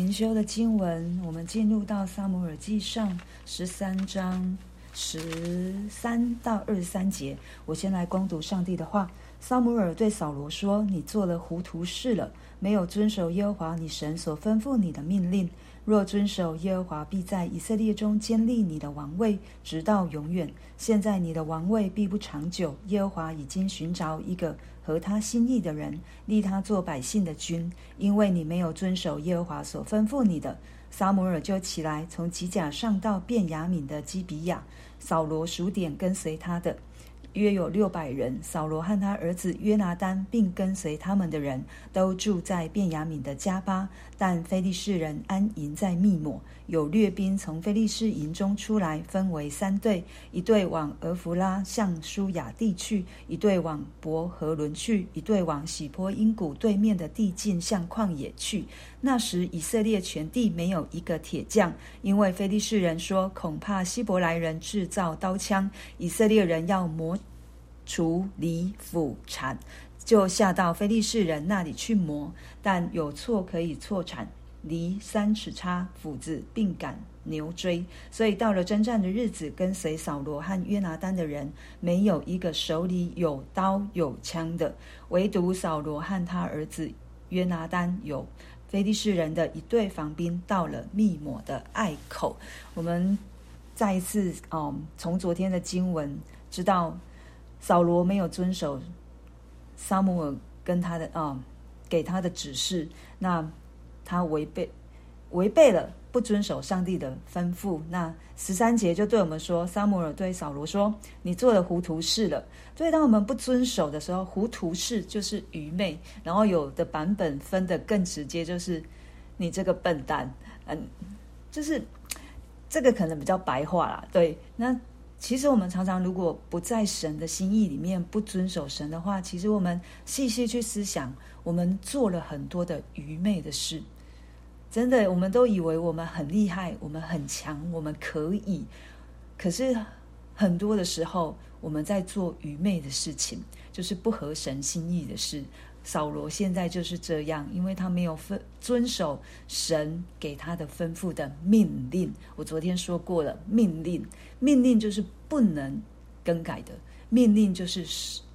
灵修的经文，我们进入到撒母耳记上十三章十三到二十三节。我先来攻读上帝的话。撒母耳对扫罗说：“你做了糊涂事了，没有遵守耶和华你神所吩咐你的命令。若遵守，耶和华必在以色列中坚立你的王位，直到永远。现在你的王位必不长久。耶和华已经寻找一个合他心意的人，立他做百姓的君，因为你没有遵守耶和华所吩咐你的。”撒母耳就起来，从吉甲上到便雅悯的基比亚。扫罗数点跟随他的。约有六百人，扫罗和他儿子约拿单，并跟随他们的人都住在便雅悯的迦巴。但非利士人安营在密抹。有掠兵从非利士营中出来，分为三队：一队往俄弗拉向舒亚地去；一队往伯和伦去；一队往喜波因谷对面的地境向旷野去。那时以色列全地没有一个铁匠，因为非利士人说，恐怕希伯来人制造刀枪，以色列人要磨。除、犁、斧、铲，就下到非利士人那里去磨，但有错可以错产，离三尺叉，斧子并赶牛追。所以到了征战的日子，跟随扫罗和约拿单的人，没有一个手里有刀有枪的，唯独扫罗和他儿子约拿单有。非利士人的一队防兵到了密抹的隘口。我们再一次，嗯，从昨天的经文知道。扫罗没有遵守撒母耳跟他的啊、给他的指示，那他违背违背了，不遵守上帝的吩咐。那十三节就对我们说，撒母耳对扫罗说：“你做了糊涂事了。”所以当我们不遵守的时候，糊涂事就是愚昧。然后有的版本分得更直接，就是你这个笨蛋。嗯，就是这个可能比较白话啦。对，那。其实我们常常如果不在神的心意里面，不遵守神的话，其实我们细细去思想，我们做了很多的愚昧的事。真的，我们都以为我们很厉害，我们很强，我们可以。可是很多的时候，我们在做愚昧的事情，就是不合神心意的事。扫罗现在就是这样，因为他没有分遵守神给他的吩咐的命令。我昨天说过了，命令，命令就是不能更改的，命令就是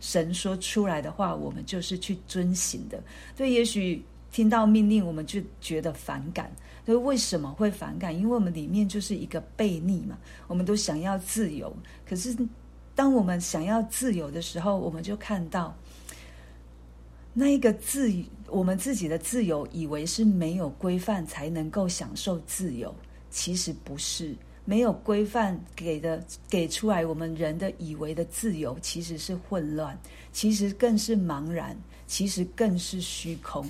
神说出来的话，我们就是去遵行的。所以，也许听到命令，我们就觉得反感。所以，为什么会反感？因为我们里面就是一个悖逆嘛，我们都想要自由。可是，当我们想要自由的时候，我们就看到。那一个自，我们自己的自由，以为是没有规范才能够享受自由，其实不是。没有规范给的给出来，我们人的以为的自由，其实是混乱，其实更是茫然，其实更是虚空。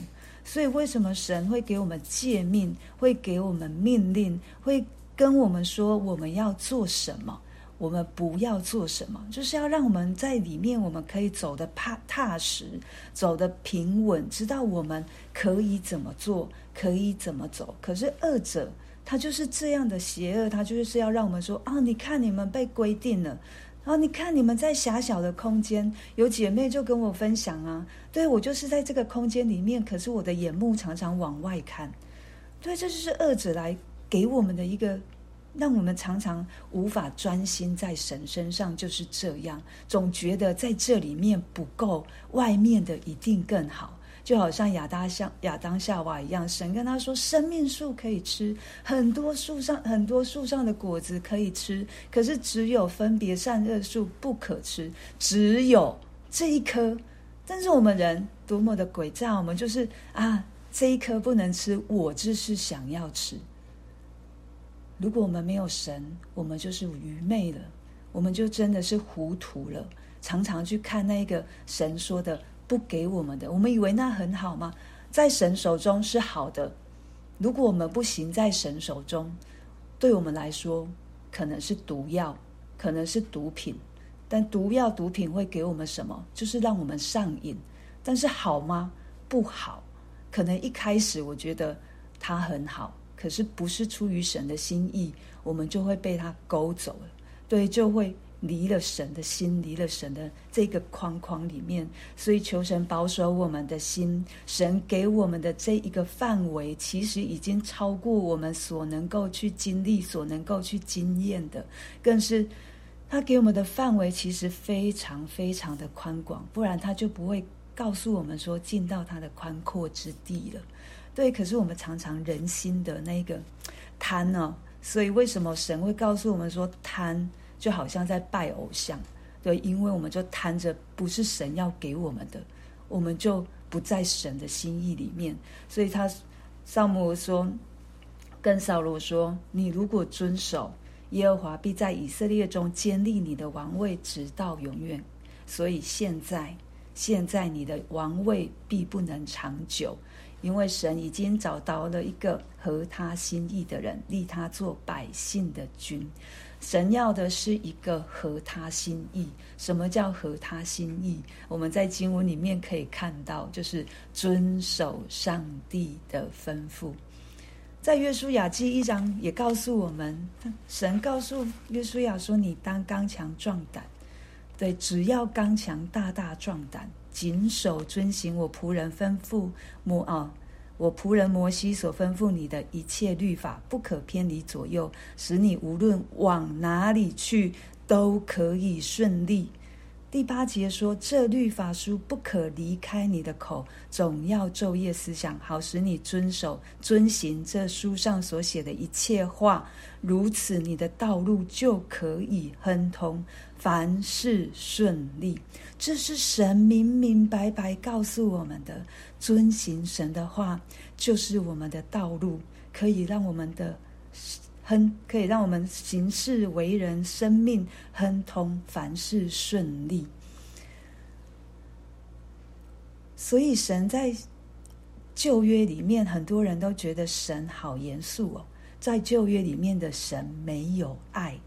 所以，为什么神会给我们诫命，会给我们命令，会跟我们说我们要做什么？我们不要做什么，就是要让我们在里面，我们可以走得踏踏实，走得平稳，知道我们可以怎么做，可以怎么走。可是恶者他就是这样的邪恶，他就是要让我们说啊，你看你们被规定了，然啊，你看你们在狭小的空间。有姐妹就跟我分享啊，对，我就是在这个空间里面，可是我的眼目常常往外看。对，这就是恶者来给我们的一个。让我们常常无法专心在神身上，就是这样，总觉得在这里面不够，外面的一定更好。就好像亚当像亚当夏娃一样，神跟他说：“生命树可以吃，很多树上很多树上的果子可以吃，可是只有分别善恶树不可吃，只有这一棵。”但是我们人多么的诡诈，我们就是啊，这一棵不能吃，我就是想要吃。如果我们没有神，我们就是愚昧了，我们就真的是糊涂了。常常去看那个神说的不给我们的，我们以为那很好吗？在神手中是好的。如果我们不行在神手中，对我们来说可能是毒药，可能是毒品。但毒药、毒品会给我们什么？就是让我们上瘾。但是好吗？不好。可能一开始我觉得它很好。可是不是出于神的心意，我们就会被他勾走了。对，就会离了神的心，离了神的这个框框里面。所以求神保守我们的心。神给我们的这一个范围，其实已经超过我们所能够去经历、所能够去经验的，更是他给我们的范围其实非常非常的宽广，不然他就不会告诉我们说进到他的宽阔之地了。对，可是我们常常人心的那个贪呢、所以为什么神会告诉我们说贪就好像在拜偶像？对，因为我们就贪着不是神要给我们的，我们就不在神的心意里面。所以他撒母耳说，跟扫罗说：“你如果遵守耶和华，必在以色列中坚立你的王位，直到永远。所以现在，现在你的王位必不能长久。”因为神已经找到了一个合他心意的人，立他做百姓的君。神要的是一个合他心意。什么叫合他心意？我们在经文里面可以看到，就是遵守上帝的吩咐。在约书亚记一章也告诉我们，神告诉约书亚说：“你当刚强壮胆，对，只要刚强大大壮胆。”谨守遵行我仆人吩咐摩啊，我仆人摩西所吩咐你的一切律法，不可偏离左右，使你无论往哪里去都可以顺利。第八节说：“这律法书不可离开你的口，总要昼夜思想，好使你遵守遵行这书上所写的一切话。如此，你的道路就可以亨通，凡事顺利。”这是神明明白白告诉我们的：遵行神的话，就是我们的道路，可以让我们的。亨可以让我们行事为人、生命亨通，凡事顺利。所以，神在旧约里面，很多人都觉得神好严肃哦。在旧约里面的神没有爱，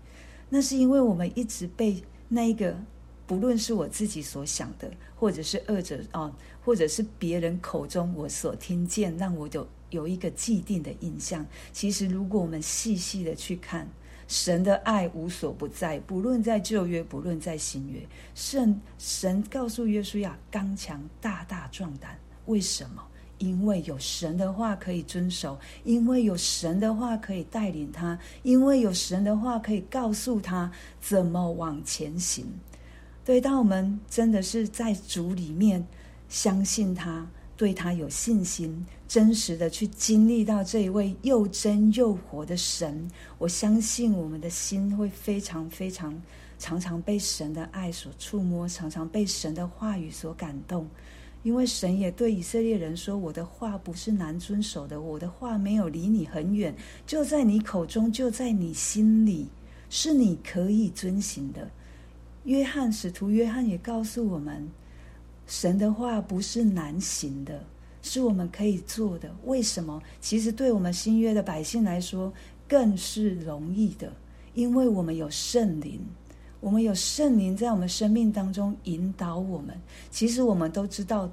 那是因为我们一直被那一个，不论是我自己所想的，或者是恶者啊，或者是别人口中我所听见，让我有。有一个既定的印象，其实如果我们细细的去看，神的爱无所不在，不论在旧约，不论在新约。圣神告诉约书亚，刚强大大壮胆。为什么？因为有神的话可以遵守，因为有神的话可以带领他，因为有神的话可以告诉他怎么往前行。对，当我们真的是在主里面相信他。对他有信心，真实的去经历到这一位又真又活的神，我相信我们的心会非常非常常常被神的爱所触摸，常常被神的话语所感动。因为神也对以色列人说：“我的话不是难遵守的，我的话没有离你很远，就在你口中，就在你心里，是你可以遵行的。”约翰使徒约翰也告诉我们。神的话不是难行的，是我们可以做的。为什么？其实对我们新约的百姓来说，更是容易的，因为我们有圣灵，我们有圣灵在我们生命当中引导我们。其实我们都知道，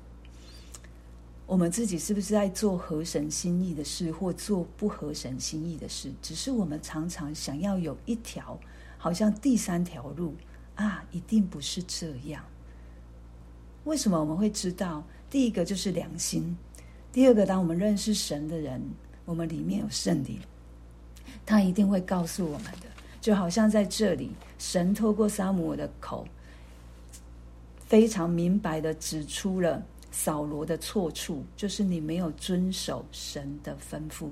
我们自己是不是在做合神心意的事，或做不合神心意的事？只是我们常常想要有一条，好像第三条路啊，一定不是这样。为什么我们会知道？第一个就是良心，第二个，当我们认识神的人，我们里面有圣灵，他一定会告诉我们的。就好像在这里，神透过撒母耳的口，非常明白的指出了扫罗的错处，就是你没有遵守神的吩咐。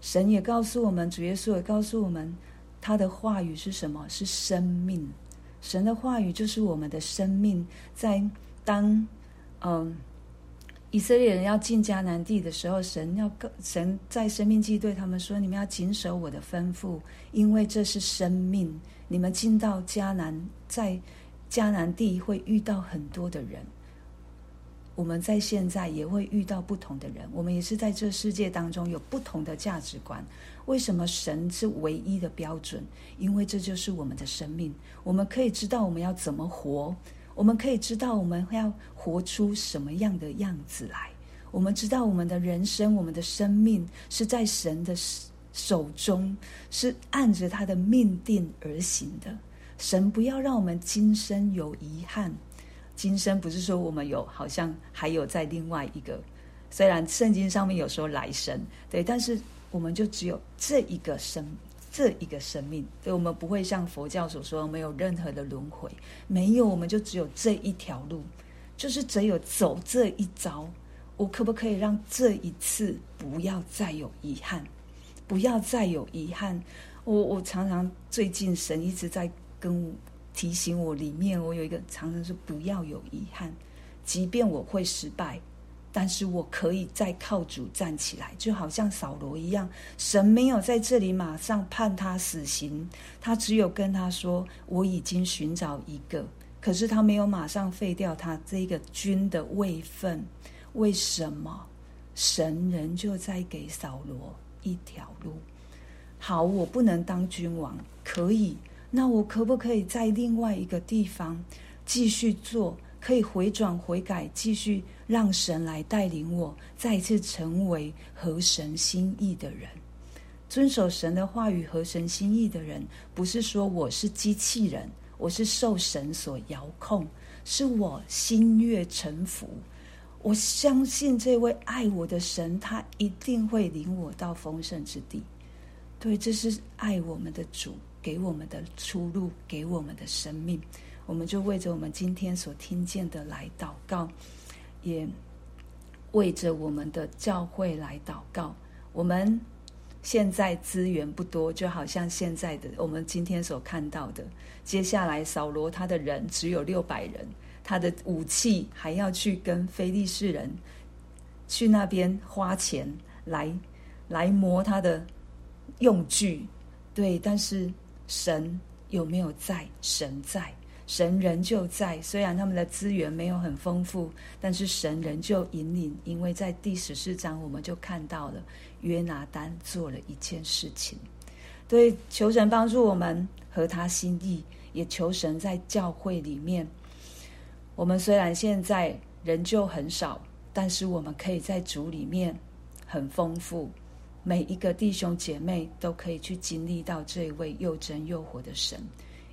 神也告诉我们，主耶稣也告诉我们，他的话语是什么？是生命。神的话语就是我们的生命，在。当嗯，以色列人要进迦南地的时候，神要神在申命记对他们说：“你们要谨守我的吩咐，因为这是生命。你们进到迦南，在迦南地会遇到很多的人。我们在现在也会遇到不同的人。我们也是在这世界当中有不同的价值观。为什么神是唯一的标准？因为这就是我们的生命。我们可以知道我们要怎么活。”我们可以知道我们要活出什么样的样子来。我们知道我们的人生、我们的生命是在神的手中，是按着他的命定而行的。神不要让我们今生有遗憾。今生不是说我们有，好像还有在另外一个。虽然圣经上面有说来生，对，但是我们就只有这一个生，这一个生命。对，我们不会像佛教所说没有任何的轮回，没有，我们就只有这一条路，就是只有走这一遭。我可不可以让这一次不要再有遗憾？不要再有遗憾。我我常常最近神一直在跟提醒我，里面我有一个常常是不要有遗憾，即便我会失败。但是我可以再靠主站起来，就好像扫罗一样。神没有在这里马上判他死刑，他只有跟他说：“我已经寻找一个。”可是他没有马上废掉他这个君的位分。为什么？神仍旧在给扫罗一条路。好，我不能当君王，可以。那我可不可以在另外一个地方继续做？可以回转悔改，继续让神来带领我，再次成为合神心意的人，遵守神的话语、合神心意的人，不是说我是机器人，我是受神所遥控，是我心悦诚服。我相信这位爱我的神，他一定会领我到丰盛之地。对，这是爱我们的主给我们的出路，给我们的生命。我们就为着我们今天所听见的来祷告，也为着我们的教会来祷告。我们现在资源不多，就好像现在的我们今天所看到的。接下来扫罗他的人只有六百人，他的武器还要去跟非利士人去那边花钱来来磨他的用具。对，但是神有没有在？神在。神仍旧在，虽然他们的资源没有很丰富，但是神仍旧引领。因为在第十四章，我们就看到了约拿单做了一件事情。对，求神帮助我们合他心意，也求神在教会里面。我们虽然现在仍旧很少，但是我们可以在主里面很丰富。每一个弟兄姐妹都可以去经历到这一位又真又活的神。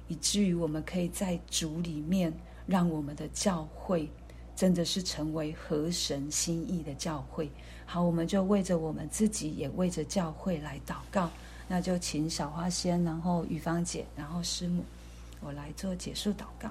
以至于我们可以在主里面，让我们的教会真的是成为合神心意的教会。好，我们就为着我们自己，也为着教会来祷告。那就请小花仙，然后雨芳姐，然后师母，我来做结束祷告。